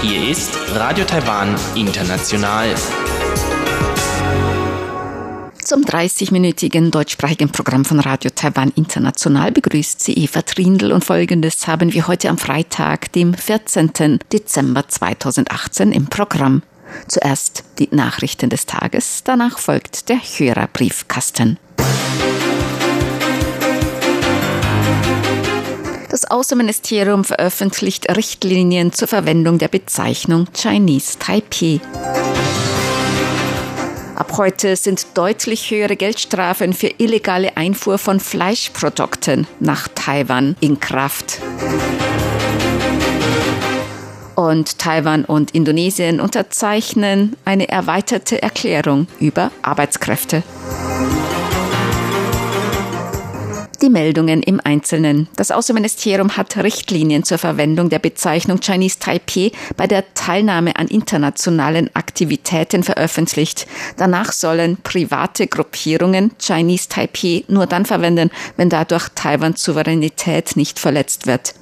Hier ist Radio Taiwan International. Zum 30-minütigen deutschsprachigen Programm von Radio Taiwan International begrüßt sie Eva Trindl und folgendes haben wir heute am Freitag, dem 14. Dezember 2018 im Programm. Zuerst die Nachrichten des Tages, danach folgt der Hörerbriefkasten. Das Außenministerium veröffentlicht Richtlinien zur Verwendung der Bezeichnung Chinese Taipei. Ab heute sind deutlich höhere Geldstrafen für illegale Einfuhr von Fleischprodukten nach Taiwan in Kraft. Und Taiwan und Indonesien unterzeichnen eine erweiterte Erklärung über Arbeitskräfte. Die Meldungen im Einzelnen. Das Außenministerium hat Richtlinien zur Verwendung der Bezeichnung Chinese Taipei bei der Teilnahme an internationalen Aktivitäten veröffentlicht. Danach sollen private Gruppierungen Chinese Taipei nur dann verwenden, wenn dadurch Taiwans Souveränität nicht verletzt wird.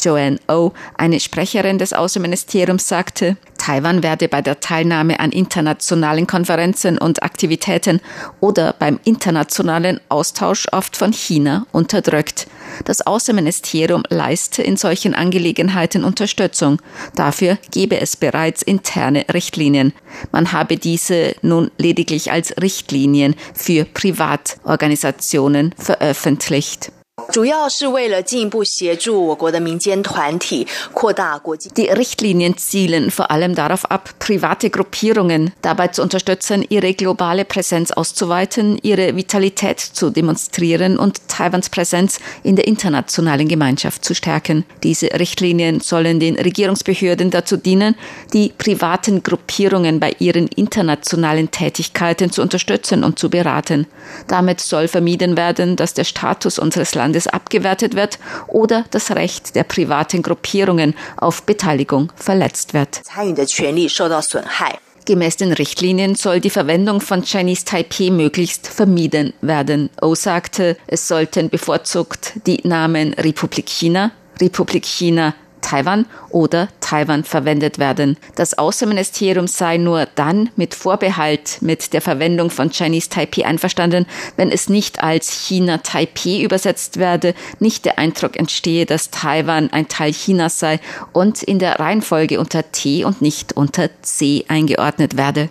Joanne O, oh, eine Sprecherin des Außenministeriums, sagte, Taiwan werde bei der Teilnahme an internationalen Konferenzen und Aktivitäten oder beim internationalen Austausch oft von China unterdrückt. Das Außenministerium leiste in solchen Angelegenheiten Unterstützung. Dafür gebe es bereits interne Richtlinien. Man habe diese nun lediglich als Richtlinien für Privatorganisationen veröffentlicht. Die Richtlinien zielen vor allem darauf ab, private Gruppierungen dabei zu unterstützen, ihre globale Präsenz auszuweiten, ihre Vitalität zu demonstrieren und Taiwans Präsenz in der internationalen Gemeinschaft zu stärken. Diese Richtlinien sollen den Regierungsbehörden dazu dienen, die privaten Gruppierungen bei ihren internationalen Tätigkeiten zu unterstützen und zu beraten. Damit soll vermieden werden, dass der Status unseres Landes Landes abgewertet wird oder das Recht der privaten Gruppierungen auf Beteiligung verletzt wird. Gemäß den Richtlinien soll die Verwendung von Chinese Taipei möglichst vermieden werden. O sagte, es sollten bevorzugt die Namen Republik China, Republik China Taiwan oder Taiwan verwendet werden. Das Außenministerium sei nur dann mit Vorbehalt mit der Verwendung von Chinese Taipei einverstanden, wenn es nicht als China Taipei übersetzt werde, nicht der Eindruck entstehe, dass Taiwan ein Teil Chinas sei und in der Reihenfolge unter T und nicht unter C eingeordnet werde.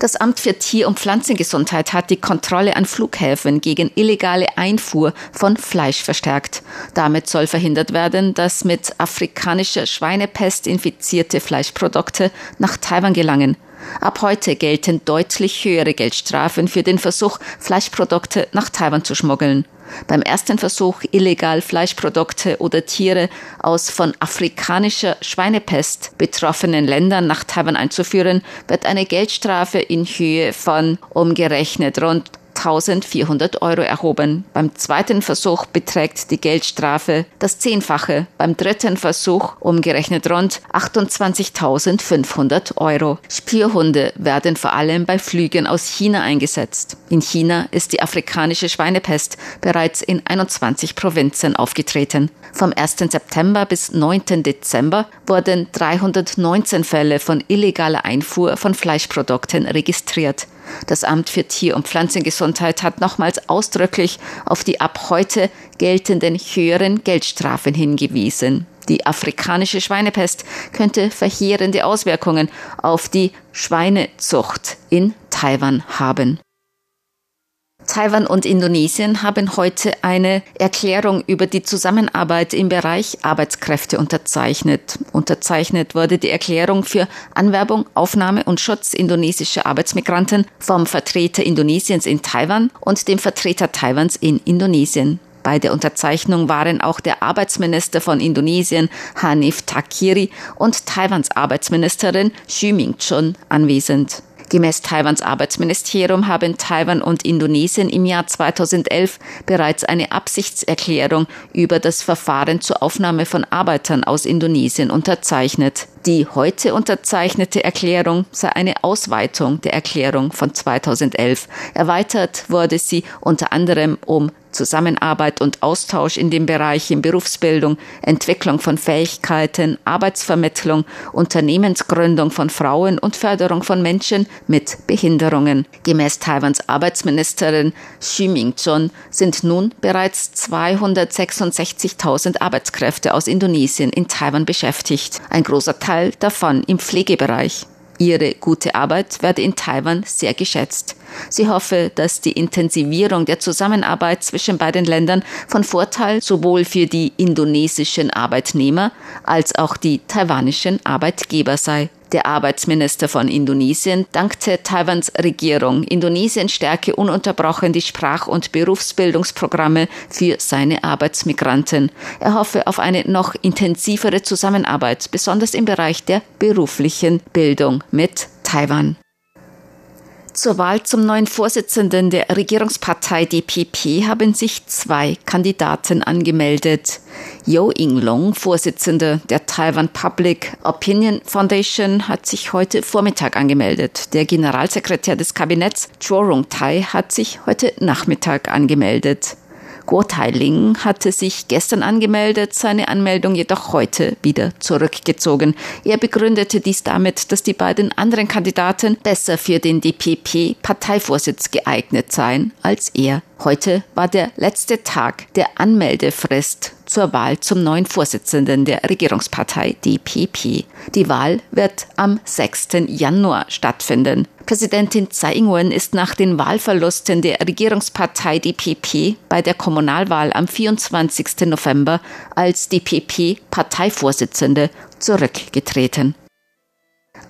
Das Amt für Tier- und Pflanzengesundheit hat die Kontrolle an Flughäfen gegen illegale Einfuhr von Fleisch verstärkt. Damit soll verhindert werden, dass mit afrikanischer Schweinepest infizierte Fleischprodukte nach Taiwan gelangen. Ab heute gelten deutlich höhere Geldstrafen für den Versuch, Fleischprodukte nach Taiwan zu schmuggeln. Beim ersten Versuch, illegal Fleischprodukte oder Tiere aus von afrikanischer Schweinepest betroffenen Ländern nach Taiwan einzuführen, wird eine Geldstrafe in Höhe von umgerechnet rund 1400 Euro erhoben. Beim zweiten Versuch beträgt die Geldstrafe das Zehnfache. Beim dritten Versuch umgerechnet rund 28.500 Euro. Spürhunde werden vor allem bei Flügen aus China eingesetzt. In China ist die afrikanische Schweinepest bereits in 21 Provinzen aufgetreten. Vom 1. September bis 9. Dezember wurden 319 Fälle von illegaler Einfuhr von Fleischprodukten registriert. Das Amt für Tier- und Pflanzengesundheit hat nochmals ausdrücklich auf die ab heute geltenden höheren Geldstrafen hingewiesen. Die afrikanische Schweinepest könnte verheerende Auswirkungen auf die Schweinezucht in Taiwan haben. Taiwan und Indonesien haben heute eine Erklärung über die Zusammenarbeit im Bereich Arbeitskräfte unterzeichnet. Unterzeichnet wurde die Erklärung für Anwerbung, Aufnahme und Schutz indonesischer Arbeitsmigranten vom Vertreter Indonesiens in Taiwan und dem Vertreter Taiwans in Indonesien. Bei der Unterzeichnung waren auch der Arbeitsminister von Indonesien Hanif Takiri und Taiwans Arbeitsministerin Xu Ming-chun anwesend. Gemäß Taiwans Arbeitsministerium haben Taiwan und Indonesien im Jahr 2011 bereits eine Absichtserklärung über das Verfahren zur Aufnahme von Arbeitern aus Indonesien unterzeichnet. Die heute unterzeichnete Erklärung sei eine Ausweitung der Erklärung von 2011. Erweitert wurde sie unter anderem um Zusammenarbeit und Austausch in den Bereichen Berufsbildung, Entwicklung von Fähigkeiten, Arbeitsvermittlung, Unternehmensgründung von Frauen und Förderung von Menschen mit Behinderungen. Gemäß Taiwans Arbeitsministerin Xu Ming-chun sind nun bereits 266.000 Arbeitskräfte aus Indonesien in Taiwan beschäftigt. Ein großer Teil davon im Pflegebereich. Ihre gute Arbeit werde in Taiwan sehr geschätzt. Sie hoffe, dass die Intensivierung der Zusammenarbeit zwischen beiden Ländern von Vorteil sowohl für die indonesischen Arbeitnehmer als auch die taiwanischen Arbeitgeber sei. Der Arbeitsminister von Indonesien dankte Taiwans Regierung. Indonesien stärke ununterbrochen die Sprach- und Berufsbildungsprogramme für seine Arbeitsmigranten. Er hoffe auf eine noch intensivere Zusammenarbeit, besonders im Bereich der beruflichen Bildung mit Taiwan. Zur Wahl zum neuen Vorsitzenden der Regierungspartei DPP haben sich zwei Kandidaten angemeldet. Yo Ing-long, Vorsitzender der Taiwan Public Opinion Foundation, hat sich heute Vormittag angemeldet. Der Generalsekretär des Kabinetts, Cho Rong-tai, hat sich heute Nachmittag angemeldet. Guo Tailing hatte sich gestern angemeldet, seine Anmeldung jedoch heute wieder zurückgezogen. Er begründete dies damit, dass die beiden anderen Kandidaten besser für den DPP-Parteivorsitz geeignet seien als er. Heute war der letzte Tag der Anmeldefrist zur Wahl zum neuen Vorsitzenden der Regierungspartei DPP. Die Wahl wird am 6. Januar stattfinden. Präsidentin Tsai Ing-wen ist nach den Wahlverlusten der Regierungspartei DPP bei der Kommunalwahl am 24. November als DPP-Parteivorsitzende zurückgetreten.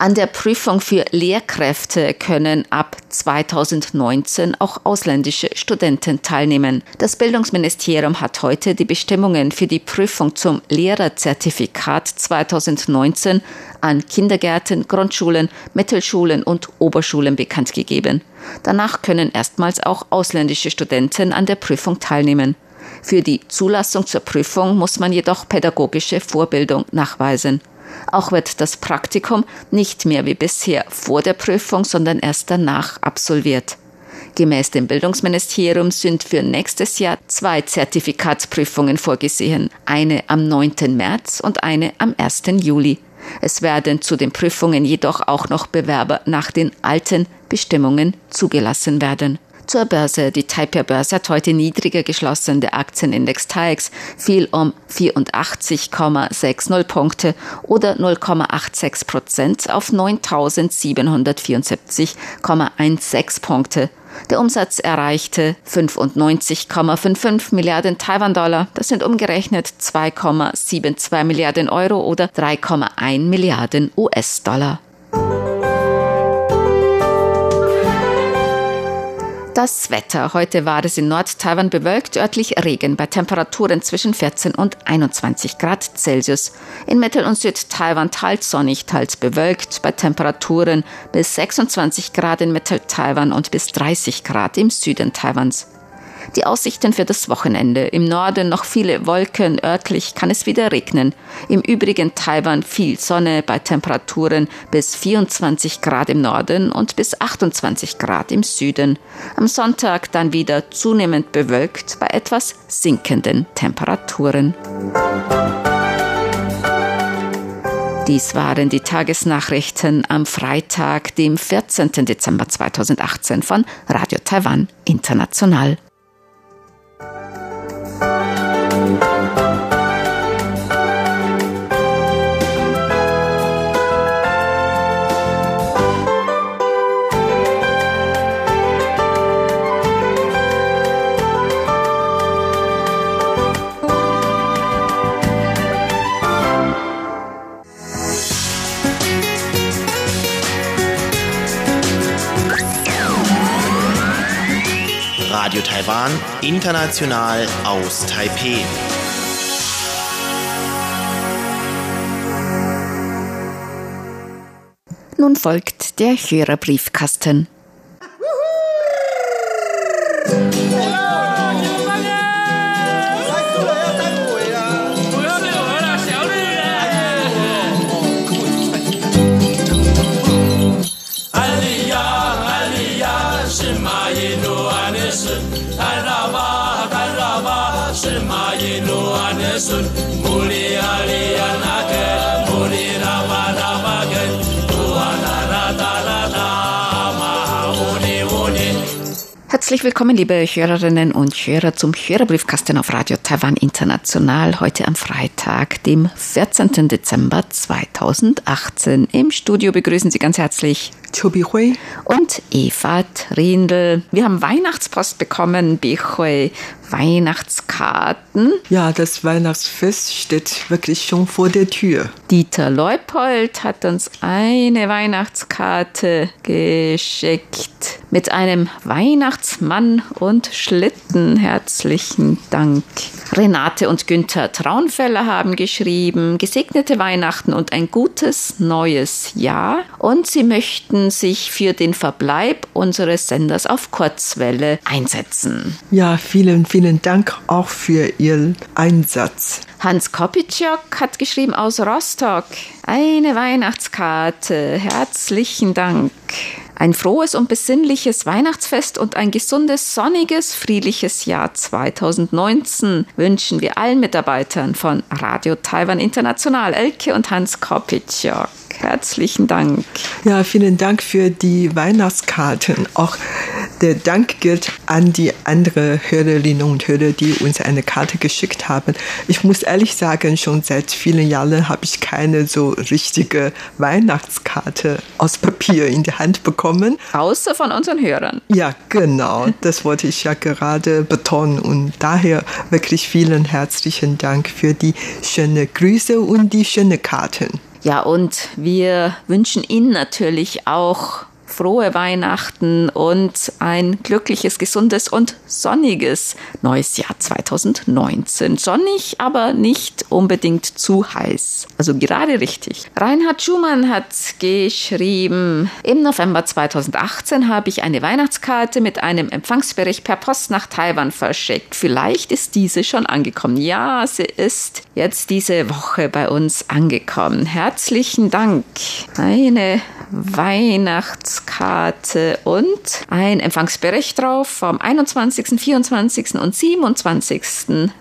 An der Prüfung für Lehrkräfte können ab 2019 auch ausländische Studenten teilnehmen. Das Bildungsministerium hat heute die Bestimmungen für die Prüfung zum Lehrerzertifikat 2019 an Kindergärten, Grundschulen, Mittelschulen und Oberschulen bekannt gegeben. Danach können erstmals auch ausländische Studenten an der Prüfung teilnehmen. Für die Zulassung zur Prüfung muss man jedoch pädagogische Vorbildung nachweisen. Auch wird das Praktikum nicht mehr wie bisher vor der Prüfung, sondern erst danach absolviert. Gemäß dem Bildungsministerium sind für nächstes Jahr zwei Zertifikatsprüfungen vorgesehen, eine am 9. März und eine am 1. Juli. Es werden zu den Prüfungen jedoch auch noch Bewerber nach den alten Bestimmungen zugelassen werden. Zur Börse. Die Taipei-Börse hat heute niedriger geschlossen. Der Aktienindex TAIEX fiel um 84,60 Punkte oder 0,86 Prozent auf 9.774,16 Punkte. Der Umsatz erreichte 95,55 Milliarden Taiwan-Dollar. Das sind umgerechnet 2,72 Milliarden Euro oder 3,1 Milliarden US-Dollar. Das Wetter. Heute war es in Nord-Taiwan bewölkt, örtlich Regen bei Temperaturen zwischen 14 und 21 Grad Celsius. In Mittel- und Süd-Taiwan teils sonnig, teils bewölkt bei Temperaturen bis 26 Grad in Mittel-Taiwan und bis 30 Grad im Süden Taiwans. Die Aussichten für das Wochenende. Im Norden noch viele Wolken, örtlich kann es wieder regnen. Im übrigen Taiwan viel Sonne bei Temperaturen bis 24 Grad im Norden und bis 28 Grad im Süden. Am Sonntag dann wieder zunehmend bewölkt bei etwas sinkenden Temperaturen. Dies waren die Tagesnachrichten am Freitag, dem 14. Dezember 2018 von Radio Taiwan International. Radio Taiwan, international aus Taipeh. nun folgt der Hörerbriefkasten. Herzlich willkommen, liebe Hörerinnen und Hörer, zum Hörerbriefkasten auf Radio Taiwan International. Heute am Freitag, dem 14. Dezember 2018. Im Studio begrüßen Sie ganz herzlich Chobi Hui und Eva Trindl. Wir haben Weihnachtspost bekommen, Bihui, Weihnachtskarten. Ja, das Weihnachtsfest steht wirklich schon vor der Tür. Dieter Leupold hat uns eine Weihnachtskarte geschickt mit einem Weihnachtsmann und Schlitten. Herzlichen Dank. Renate und Günther Traunfeller haben geschrieben, gesegnete Weihnachten und ein gutes neues Jahr. Und sie möchten sich für den Verbleib unseres Senders auf Kurzwelle einsetzen. Ja, vielen, vielen Dank auch für Ihren Einsatz. Hans Kopitschok hat geschrieben aus Rostock. Eine Weihnachtskarte. Herzlichen Dank. Ein frohes und besinnliches Weihnachtsfest und ein gesundes, sonniges, friedliches Jahr 2019 wünschen wir allen Mitarbeitern von Radio Taiwan International, Elke und Hans Kopitschok. Herzlichen Dank. Ja, vielen Dank für die Weihnachtskarten. Auch der Dank gilt an die anderen Hörerinnen und Hörer, die uns eine Karte geschickt haben. Ich muss ehrlich sagen, schon seit vielen Jahren habe ich keine so richtige Weihnachtskarte aus Papier in die Hand bekommen. Außer von unseren Hörern. Ja, genau. Das wollte ich ja gerade betonen. Und daher wirklich vielen herzlichen Dank für die schönen Grüße und die schönen Karten. Ja, und wir wünschen Ihnen natürlich auch frohe Weihnachten und ein glückliches, gesundes und sonniges neues Jahr 2019. Sonnig, aber nicht unbedingt zu heiß. Also gerade richtig. Reinhard Schumann hat geschrieben, im November 2018 habe ich eine Weihnachtskarte mit einem Empfangsbericht per Post nach Taiwan verschickt. Vielleicht ist diese schon angekommen. Ja, sie ist jetzt diese Woche bei uns angekommen. Herzlichen Dank. Eine Weihnachtskarte und ein Empfangsbericht drauf vom 21., 24. und 27.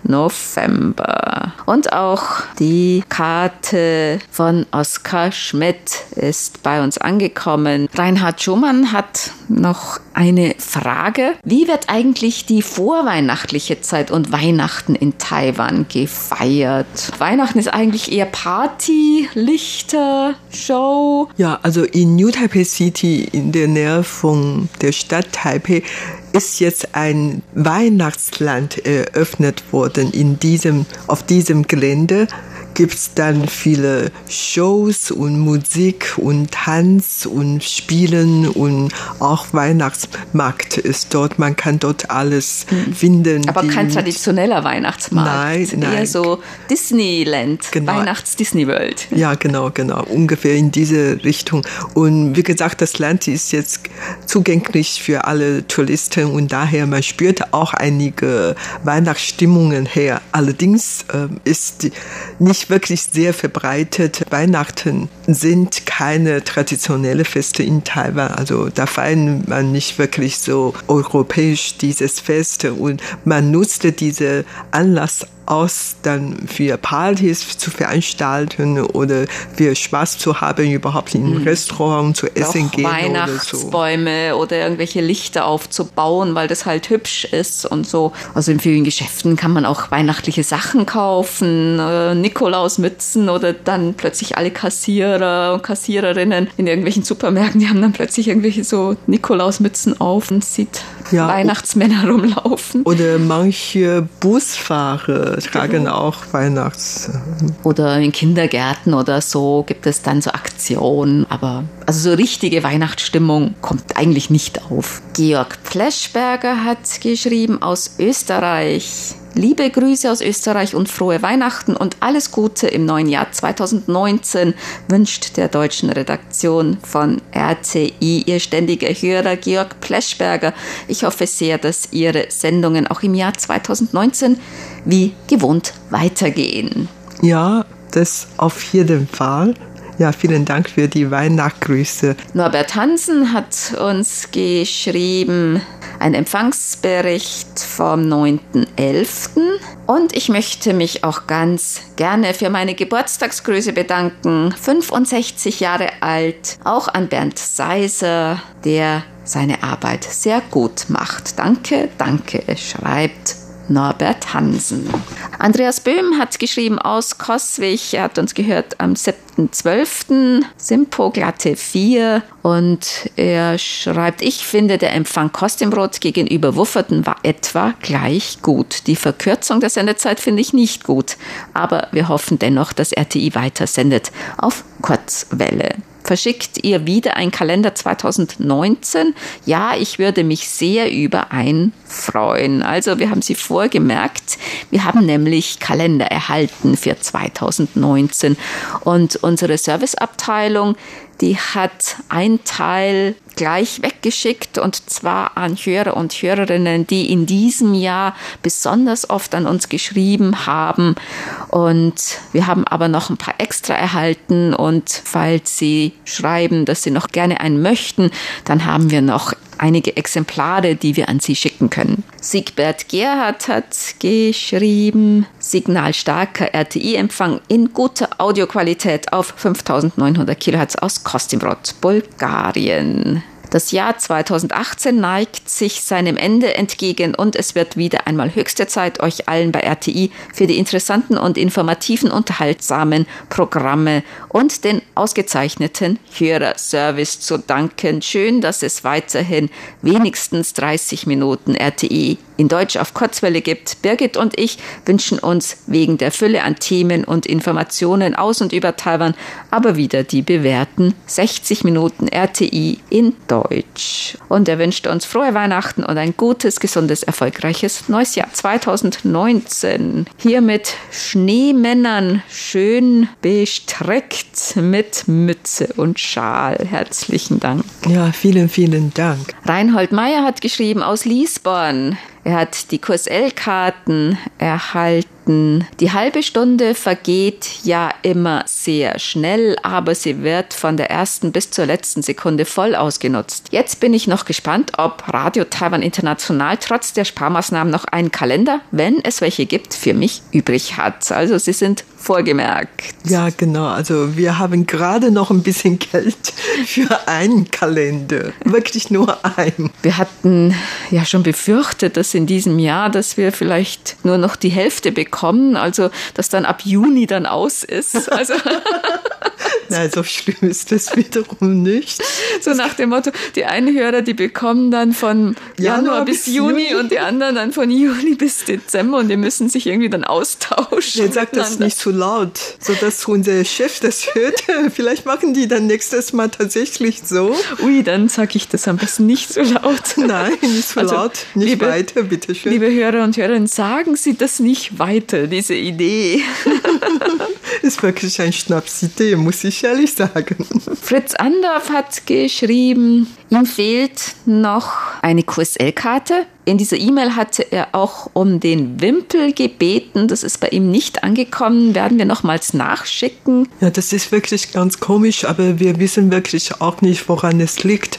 November. Und auch die Karte von Oskar Schmidt ist bei uns angekommen. Reinhard Schumann hat noch eine Frage. Wie wird eigentlich die vorweihnachtliche Zeit und Weihnachten in Taiwan gefeiert? Weihnachten ist eigentlich eher Party, Lichter, Show. Ja, also in New Taipei City in der Nähe von der Stadt Taipei ist jetzt ein Weihnachtsland eröffnet worden in diesem, auf diesem Gelände gibt es dann viele Shows und Musik und Tanz und Spielen und auch Weihnachtsmarkt ist dort. Man kann dort alles mhm. finden. Aber kein traditioneller Weihnachtsmarkt. Nein, nein. Eher so Disneyland, genau. Weihnachts-Disney World. Ja, genau, genau. Ungefähr in diese Richtung. Und wie gesagt, das Land ist jetzt zugänglich für alle Touristen und daher man spürt auch einige Weihnachtsstimmungen her. Allerdings äh, ist nicht wirklich sehr verbreitet. Weihnachten sind keine traditionelle Feste in Taiwan. Also da feiern man nicht wirklich so europäisch dieses Fest und man nutzte diese Anlass aus, dann für Partys zu veranstalten oder für Spaß zu haben, überhaupt im mhm. Restaurant zu essen gehen Weihnachtsbäume oder, so. oder irgendwelche Lichter aufzubauen, weil das halt hübsch ist und so. Also in vielen Geschäften kann man auch weihnachtliche Sachen kaufen, äh, Nikolausmützen oder dann plötzlich alle Kassierer und Kassiererinnen in irgendwelchen Supermärkten, die haben dann plötzlich irgendwelche so Nikolausmützen auf und sieht ja, Weihnachtsmänner rumlaufen. Oder manche Busfahrer tragen genau. auch Weihnachts. Oder in Kindergärten oder so gibt es dann so Aktionen. Aber also so richtige Weihnachtsstimmung kommt eigentlich nicht auf. Georg Pleschberger hat geschrieben aus Österreich. Liebe Grüße aus Österreich und frohe Weihnachten und alles Gute im neuen Jahr 2019 wünscht der deutschen Redaktion von RTI Ihr ständiger Hörer Georg Pleschberger. Ich hoffe sehr, dass Ihre Sendungen auch im Jahr 2019 wie gewohnt weitergehen. Ja, das auf jeden Fall. Ja, vielen Dank für die Weihnachtsgrüße. Norbert Hansen hat uns geschrieben, ein Empfangsbericht vom 9.11. Und ich möchte mich auch ganz gerne für meine Geburtstagsgrüße bedanken. 65 Jahre alt, auch an Bernd Seiser, der seine Arbeit sehr gut macht. Danke, danke, schreibt Norbert Hansen. Andreas Böhm hat geschrieben aus Koswig. Er hat uns gehört am 7.12. Simpo glatte 4 und er schreibt, ich finde, der Empfang Kostimbrot gegenüber Wufferten war etwa gleich gut. Die Verkürzung der Sendezeit finde ich nicht gut, aber wir hoffen dennoch, dass RTI weiter sendet auf Kurzwelle. Verschickt ihr wieder ein Kalender 2019? Ja, ich würde mich sehr über ein freuen. Also wir haben sie vorgemerkt. Wir haben nämlich Kalender erhalten für 2019 und unsere Serviceabteilung die hat ein Teil gleich weggeschickt und zwar an Hörer und Hörerinnen, die in diesem Jahr besonders oft an uns geschrieben haben. Und wir haben aber noch ein paar extra erhalten und falls Sie schreiben, dass Sie noch gerne einen möchten, dann haben wir noch einige Exemplare, die wir an Sie schicken können. Siegbert Gerhardt hat geschrieben, signalstarker RTI-Empfang in guter Audioqualität auf 5900 Kilohertz aus Kostimrod, Bulgarien. Das Jahr 2018 neigt sich seinem Ende entgegen und es wird wieder einmal höchste Zeit, euch allen bei RTI für die interessanten und informativen, unterhaltsamen Programme und den ausgezeichneten Hörerservice zu danken. Schön, dass es weiterhin wenigstens 30 Minuten RTI in Deutsch auf Kurzwelle gibt. Birgit und ich wünschen uns wegen der Fülle an Themen und Informationen aus und über Taiwan aber wieder die bewährten 60 Minuten RTI in Deutsch. Und er wünscht uns frohe Weihnachten und ein gutes, gesundes, erfolgreiches neues Jahr 2019. Hier mit Schneemännern schön bestreckt mit Mütze und Schal. Herzlichen Dank. Ja, vielen, vielen Dank. Reinhold Meyer hat geschrieben aus Liesborn. Er hat die QSL-Karten erhalten. Die halbe Stunde vergeht ja immer sehr schnell, aber sie wird von der ersten bis zur letzten Sekunde voll ausgenutzt. Jetzt bin ich noch gespannt, ob Radio Taiwan International trotz der Sparmaßnahmen noch einen Kalender, wenn es welche gibt, für mich übrig hat. Also sie sind vorgemerkt. Ja, genau. Also wir haben gerade noch ein bisschen Geld für einen Kalender. Wirklich nur einen. Wir hatten ja schon befürchtet, dass in diesem Jahr, dass wir vielleicht nur noch die Hälfte bekommen, also dass dann ab Juni dann aus ist. Also Nein, so schlimm ist das wiederum nicht. So nach dem Motto, die einen Hörer, die bekommen dann von Januar, Januar bis, bis Juni, Juni, und die anderen dann von Juli bis Dezember und die müssen sich irgendwie dann austauschen. Jetzt sagt das nicht zu so laut, sodass unser Chef das hört. Vielleicht machen die dann nächstes Mal tatsächlich so. Ui, dann sage ich das am besten nicht so laut. Nein, nicht so also, laut, nicht liebe, weiter, bitteschön. Liebe Hörer und Hörerinnen, sagen Sie das nicht weiter, diese Idee. ist wirklich ein Schnapsidee, muss ich ehrlich sagen. Fritz Andorf hat geschrieben, ihm fehlt noch eine QSL-Karte. In dieser E-Mail hatte er auch um den Wimpel gebeten. Das ist bei ihm nicht angekommen. Werden wir nochmals nachschicken? Ja, das ist wirklich ganz komisch, aber wir wissen wirklich auch nicht, woran es liegt.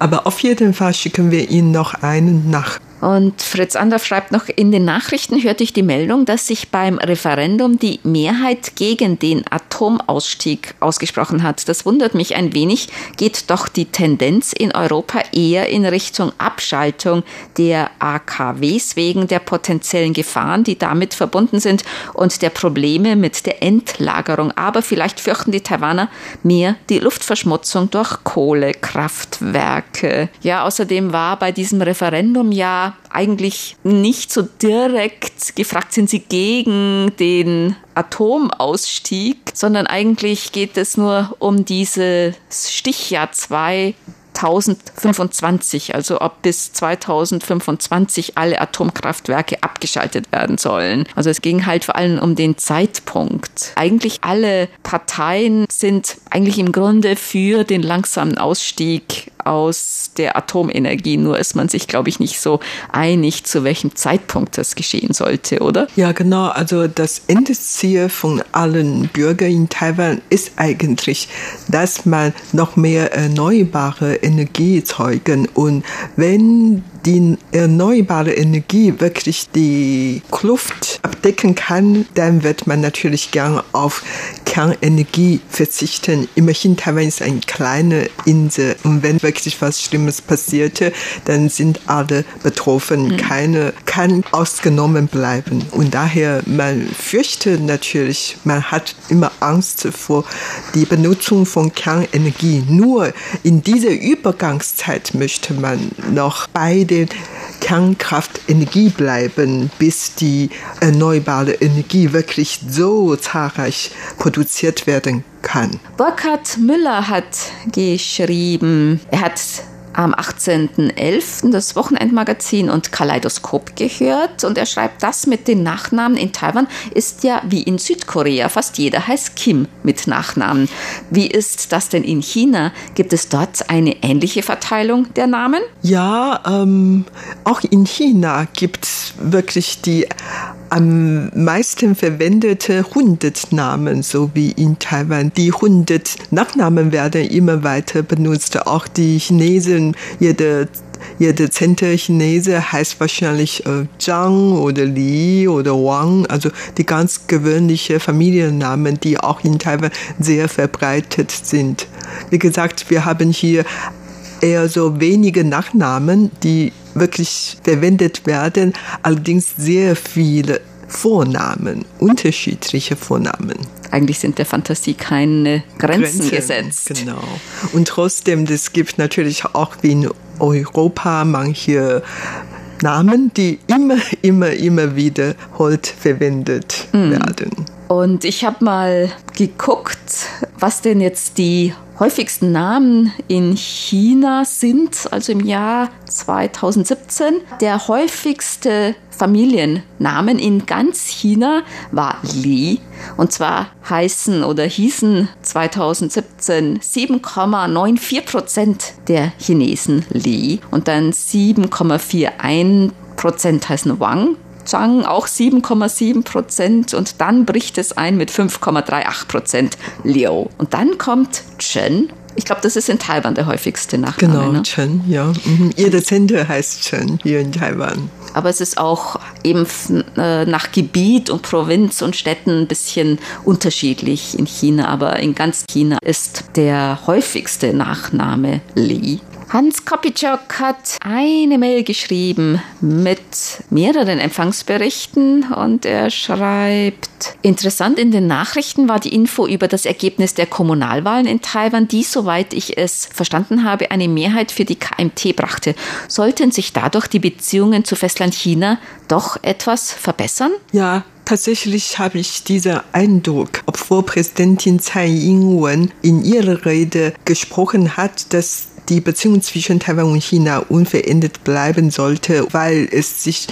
Aber auf jeden Fall schicken wir ihn noch einen nach. Und Fritz Andorf schreibt noch, in den Nachrichten hörte ich die Meldung, dass sich beim Referendum die Mehrheit gegen den Atomausstieg ausgesprochen hat. Das wundert mich ein wenig, geht doch die Tendenz in Europa eher in Richtung Abschaltung der AKWs wegen der potenziellen Gefahren, die damit verbunden sind und der Probleme mit der Endlagerung. Aber vielleicht fürchten die Taiwaner mehr die Luftverschmutzung durch Kohlekraftwerke. Ja, außerdem war bei diesem Referendum ja eigentlich nicht so direkt gefragt, sind sie gegen den Atomausstieg, sondern eigentlich geht es nur um dieses Stichjahr 2 2025, also ob bis 2025 alle Atomkraftwerke abgeschaltet werden sollen. Also es ging halt vor allem um den Zeitpunkt. Eigentlich alle Parteien sind eigentlich im Grunde für den langsamen Ausstieg aus der Atomenergie. Nur ist man sich, glaube ich, nicht so einig, zu welchem Zeitpunkt das geschehen sollte, oder? Ja, genau. Also das Endziel von allen Bürgern in Taiwan ist eigentlich, dass man noch mehr erneuerbare Energie zeugen. Und wenn die erneuerbare Energie wirklich die Kluft abdecken kann, dann wird man natürlich gerne auf Kernenergie verzichten. Immerhin Taiwan ist eine kleine Insel und wenn wirklich was Schlimmes passierte, dann sind alle betroffen. Mhm. Keine kann ausgenommen bleiben. Und daher, man fürchtet natürlich, man hat immer Angst vor die Benutzung von Kernenergie. Nur in dieser Übergangszeit möchte man noch bei den Kernkraftenergie bleiben, bis die erneuerbare Energie wirklich so zahlreich produziert werden kann. Burkhard Müller hat geschrieben, er hat am 18.11. das Wochenendmagazin und Kaleidoskop gehört und er schreibt, das mit den Nachnamen in Taiwan ist ja wie in Südkorea. Fast jeder heißt Kim mit Nachnamen. Wie ist das denn in China? Gibt es dort eine ähnliche Verteilung der Namen? Ja, ähm, auch in China gibt es wirklich die am meisten verwendete Hundertnamen, so wie in Taiwan. Die hundert Nachnamen werden immer weiter benutzt. Auch die Chinesen, jede jeder zehnte Chinese heißt wahrscheinlich äh, Zhang oder Li oder Wang, also die ganz gewöhnlichen Familiennamen, die auch in Taiwan sehr verbreitet sind. Wie gesagt, wir haben hier eher so wenige Nachnamen, die wirklich verwendet werden, allerdings sehr viele Vornamen, unterschiedliche Vornamen. Eigentlich sind der Fantasie keine Grenzen, Grenzen gesetzt. Genau. Und trotzdem, es gibt natürlich auch wie in Europa manche Namen, die immer, immer, immer wiederholt verwendet mm. werden. Und ich habe mal geguckt, was denn jetzt die häufigsten Namen in China sind, also im Jahr 2017. Der häufigste Familiennamen in ganz China war Li. Und zwar heißen oder hießen 2017 7,94 Prozent der Chinesen Li und dann 7,41 Prozent heißen Wang Zhang auch 7,7 Prozent und dann bricht es ein mit 5,38 Prozent Liu. Und dann kommt Chen. Ich glaube, das ist in Taiwan der häufigste Nachname. Genau, ne? Chen, ja. Mhm. Jeder Zehnte heißt Chen hier in Taiwan. Aber es ist auch eben äh, nach Gebiet und Provinz und Städten ein bisschen unterschiedlich in China. Aber in ganz China ist der häufigste Nachname Li. Hans Kopitschok hat eine Mail geschrieben mit mehreren Empfangsberichten und er schreibt, interessant in den Nachrichten war die Info über das Ergebnis der Kommunalwahlen in Taiwan, die, soweit ich es verstanden habe, eine Mehrheit für die KMT brachte. Sollten sich dadurch die Beziehungen zu Festland China doch etwas verbessern? Ja, Tatsächlich habe ich diesen Eindruck, obwohl Präsidentin Tsai Ing-wen in ihrer Rede gesprochen hat, dass die Beziehung zwischen Taiwan und China unverändert bleiben sollte, weil es sich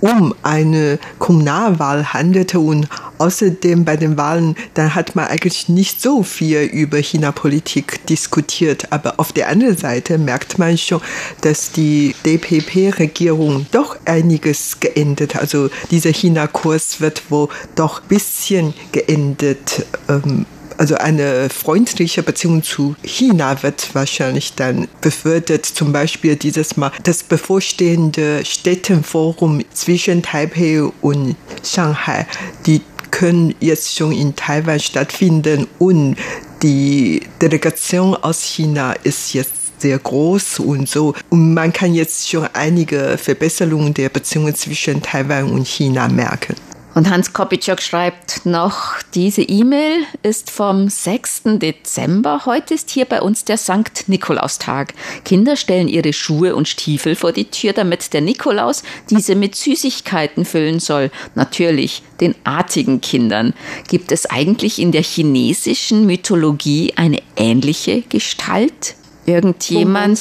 um eine Kommunalwahl handelte und außerdem bei den Wahlen, dann hat man eigentlich nicht so viel über China-Politik diskutiert. Aber auf der anderen Seite merkt man schon, dass die DPP-Regierung doch einiges geändert. Also dieser China-Kurs wird wohl doch ein bisschen geändert. Ähm, also eine freundliche Beziehung zu China wird wahrscheinlich dann befördert. Zum Beispiel dieses Mal das bevorstehende Städtenforum zwischen Taipei und Shanghai. Die können jetzt schon in Taiwan stattfinden und die Delegation aus China ist jetzt sehr groß und so. Und man kann jetzt schon einige Verbesserungen der Beziehungen zwischen Taiwan und China merken. Und Hans Kopitschok schreibt noch, diese E-Mail ist vom 6. Dezember. Heute ist hier bei uns der Sankt Nikolaustag. Kinder stellen ihre Schuhe und Stiefel vor die Tür, damit der Nikolaus diese mit Süßigkeiten füllen soll. Natürlich den artigen Kindern. Gibt es eigentlich in der chinesischen Mythologie eine ähnliche Gestalt? Irgendjemand,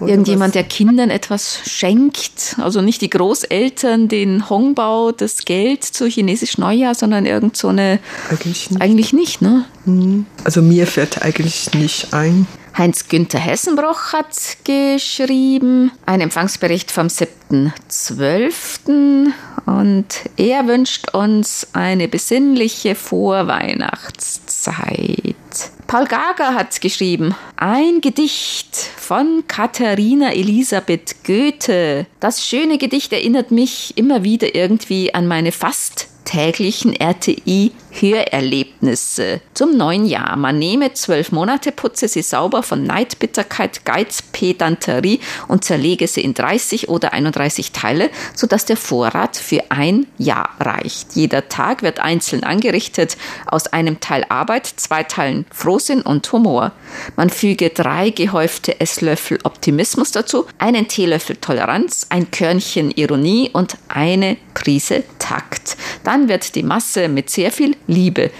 irgendjemand, der Kindern etwas schenkt. Also nicht die Großeltern den Hongbao, das Geld zu chinesisch Neujahr, sondern irgend so eine. Eigentlich nicht. Eigentlich nicht, ne? Mhm. Also mir fällt eigentlich nicht ein. Heinz-Günther Hessenbroch hat geschrieben, ein Empfangsbericht vom 7.12. Und er wünscht uns eine besinnliche Vorweihnachtszeit. Paul Gager hat geschrieben, ein Gedicht von Katharina Elisabeth Goethe. Das schöne Gedicht erinnert mich immer wieder irgendwie an meine fast täglichen RTI Hörerlebnisse zum neuen Jahr. Man nehme zwölf Monate, putze sie sauber von Neid, Bitterkeit, Geiz, Pedanterie und zerlege sie in 30 oder 31 Teile, sodass der Vorrat für ein Jahr reicht. Jeder Tag wird einzeln angerichtet aus einem Teil Arbeit, zwei Teilen Frohsinn und Humor. Man füge drei gehäufte Esslöffel Optimismus dazu, einen Teelöffel Toleranz, ein Körnchen Ironie und eine Prise Takt. Dann wird die Masse mit sehr viel Liebe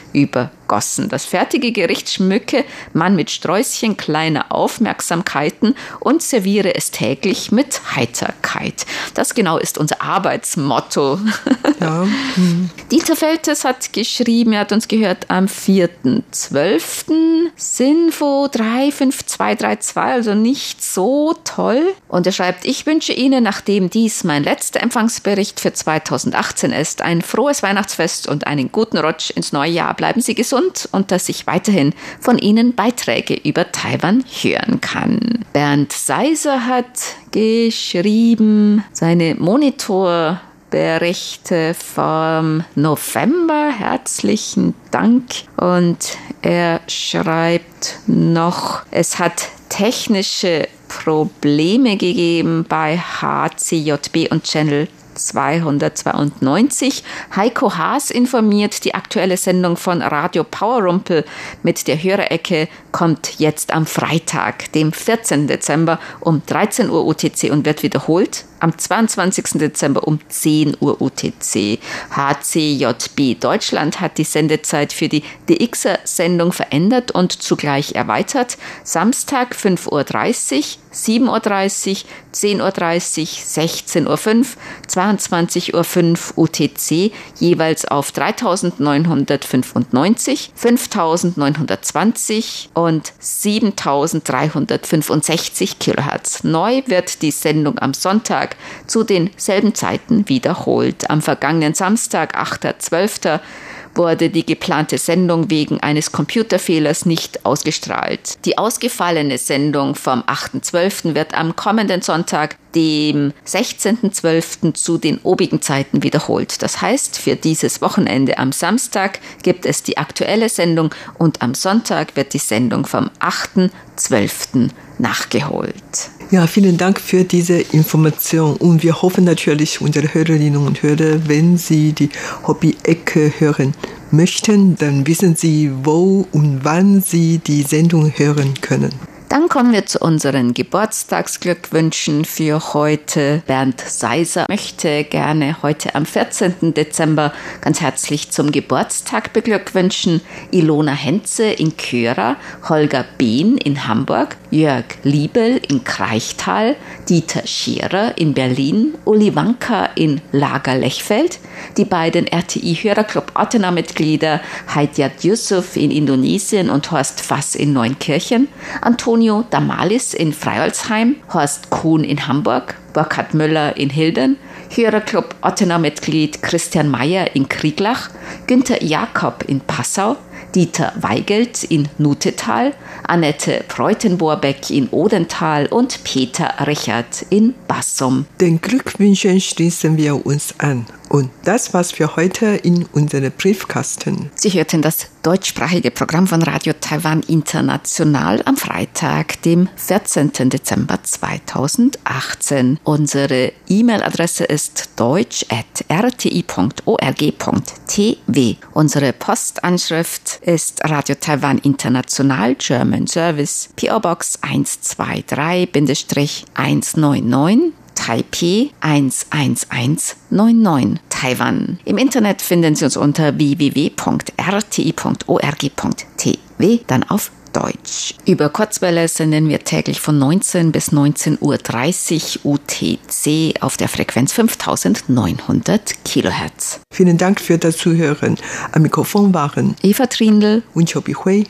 übergossen. Das fertige Gericht schmücke man mit Sträußchen kleiner Aufmerksamkeiten und serviere es täglich mit Heiterkeit. Das genau ist unser Arbeitsmotto. Ja. Hm. Dieter Feltes hat geschrieben, er hat uns gehört am 4.12. Sinfo 35232, also nicht so toll. Und er schreibt, ich wünsche Ihnen, nachdem dies mein letzter Empfangsbericht für 2018 ist, ein frohes Weihnachtsfest und einen guten Rutsch ins neue Jahr. Bleiben Sie gesund und dass ich weiterhin von Ihnen Beiträge über Taiwan hören kann. Bernd Seiser hat geschrieben, seine Monitor Berichte vom November. Herzlichen Dank. Und er schreibt noch, es hat technische Probleme gegeben bei HCJB und Channel 292. Heiko Haas informiert, die aktuelle Sendung von Radio Powerrumpel mit der Hörerecke kommt jetzt am Freitag, dem 14. Dezember um 13 Uhr UTC und wird wiederholt am 22. Dezember um 10 Uhr UTC. HCJB Deutschland hat die Sendezeit für die DXer-Sendung verändert und zugleich erweitert. Samstag 5.30 Uhr, 7.30 Uhr, 10.30 Uhr, 16.05 Uhr, 22.05 Uhr UTC jeweils auf 3995, 5920 und 7365 Kilohertz. Neu wird die Sendung am Sonntag zu denselben Zeiten wiederholt. Am vergangenen Samstag, 8.12., wurde die geplante Sendung wegen eines Computerfehlers nicht ausgestrahlt. Die ausgefallene Sendung vom 8.12. wird am kommenden Sonntag, dem 16.12. zu den obigen Zeiten wiederholt. Das heißt, für dieses Wochenende am Samstag gibt es die aktuelle Sendung und am Sonntag wird die Sendung vom 8.12. nachgeholt. Ja, vielen Dank für diese Information und wir hoffen natürlich, unsere Hörerinnen und Hörer, wenn Sie die Hobby-Ecke hören möchten, dann wissen Sie, wo und wann Sie die Sendung hören können. Dann kommen wir zu unseren Geburtstagsglückwünschen für heute. Bernd Seiser möchte gerne heute am 14. Dezember ganz herzlich zum Geburtstag beglückwünschen. Ilona Henze in Köra, Holger Behn in Hamburg, Jörg Liebel in Kreichtal, Dieter Scherer in Berlin, Uli Wanka in Lager-Lechfeld, die beiden RTI-Hörerclub Ottener-Mitglieder Haidjat Yusuf in Indonesien und Horst Fass in Neunkirchen, Antonio Antonio Damalis in Freiholzheim, Horst Kuhn in Hamburg, Burkhard Müller in Hilden, Hörerclub Ottener Mitglied Christian Mayer in Krieglach, Günther Jakob in Passau, Dieter Weigelt in Nutetal, Annette Preutenborbeck in Odental und Peter Richard in Bassum. Den Glückwünschen schließen wir uns an. Und das war's für heute in unserem Briefkasten. Sie hörten das deutschsprachige Programm von Radio Taiwan International am Freitag, dem 14. Dezember 2018. Unsere E-Mail-Adresse ist deutsch.rti.org.tw. Unsere Postanschrift ist Radio Taiwan International German Service PO Box 123-199 Taipei 11199 Taiwan. Im Internet finden Sie uns unter www.rti.org.tw, dann auf Deutsch. Über Kurzwelle senden wir täglich von 19 bis 19.30 Uhr UTC auf der Frequenz 5900 Kilohertz. Vielen Dank für das Zuhören. Am Mikrofon waren Eva Trindl und Chobi Hui.